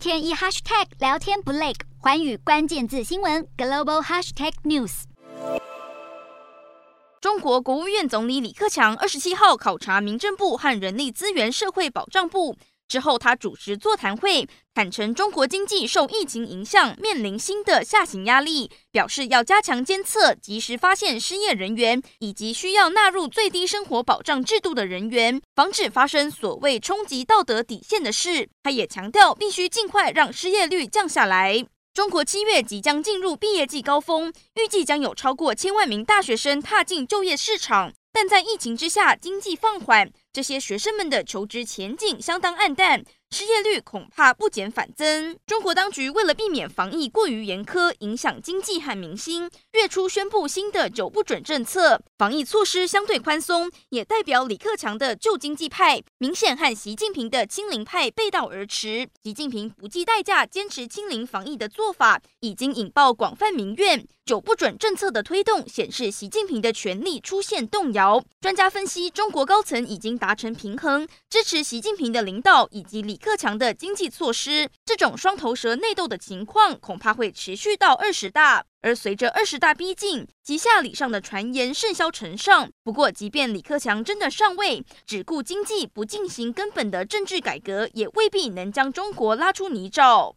天一 hashtag 聊天不累，环宇关键字新闻 global hashtag news。中国国务院总理李克强二十七号考察民政部和人力资源社会保障部。之后，他主持座谈会，坦承中国经济受疫情影响，面临新的下行压力，表示要加强监测，及时发现失业人员以及需要纳入最低生活保障制度的人员，防止发生所谓冲击道德底线的事。他也强调，必须尽快让失业率降下来。中国七月即将进入毕业季高峰，预计将有超过千万名大学生踏进就业市场。但在疫情之下，经济放缓，这些学生们的求职前景相当黯淡。失业率恐怕不减反增。中国当局为了避免防疫过于严苛，影响经济和民心，月初宣布新的九不准政策，防疫措施相对宽松，也代表李克强的旧经济派明显和习近平的清零派背道而驰。习近平不计代价坚持清零防疫的做法，已经引爆广泛民怨。九不准政策的推动显示，习近平的权力出现动摇。专家分析，中国高层已经达成平衡，支持习近平的领导以及李。克强的经济措施，这种双头蛇内斗的情况恐怕会持续到二十大。而随着二十大逼近，急下礼上的传言甚嚣尘上。不过，即便李克强真的上位，只顾经济不进行根本的政治改革，也未必能将中国拉出泥沼。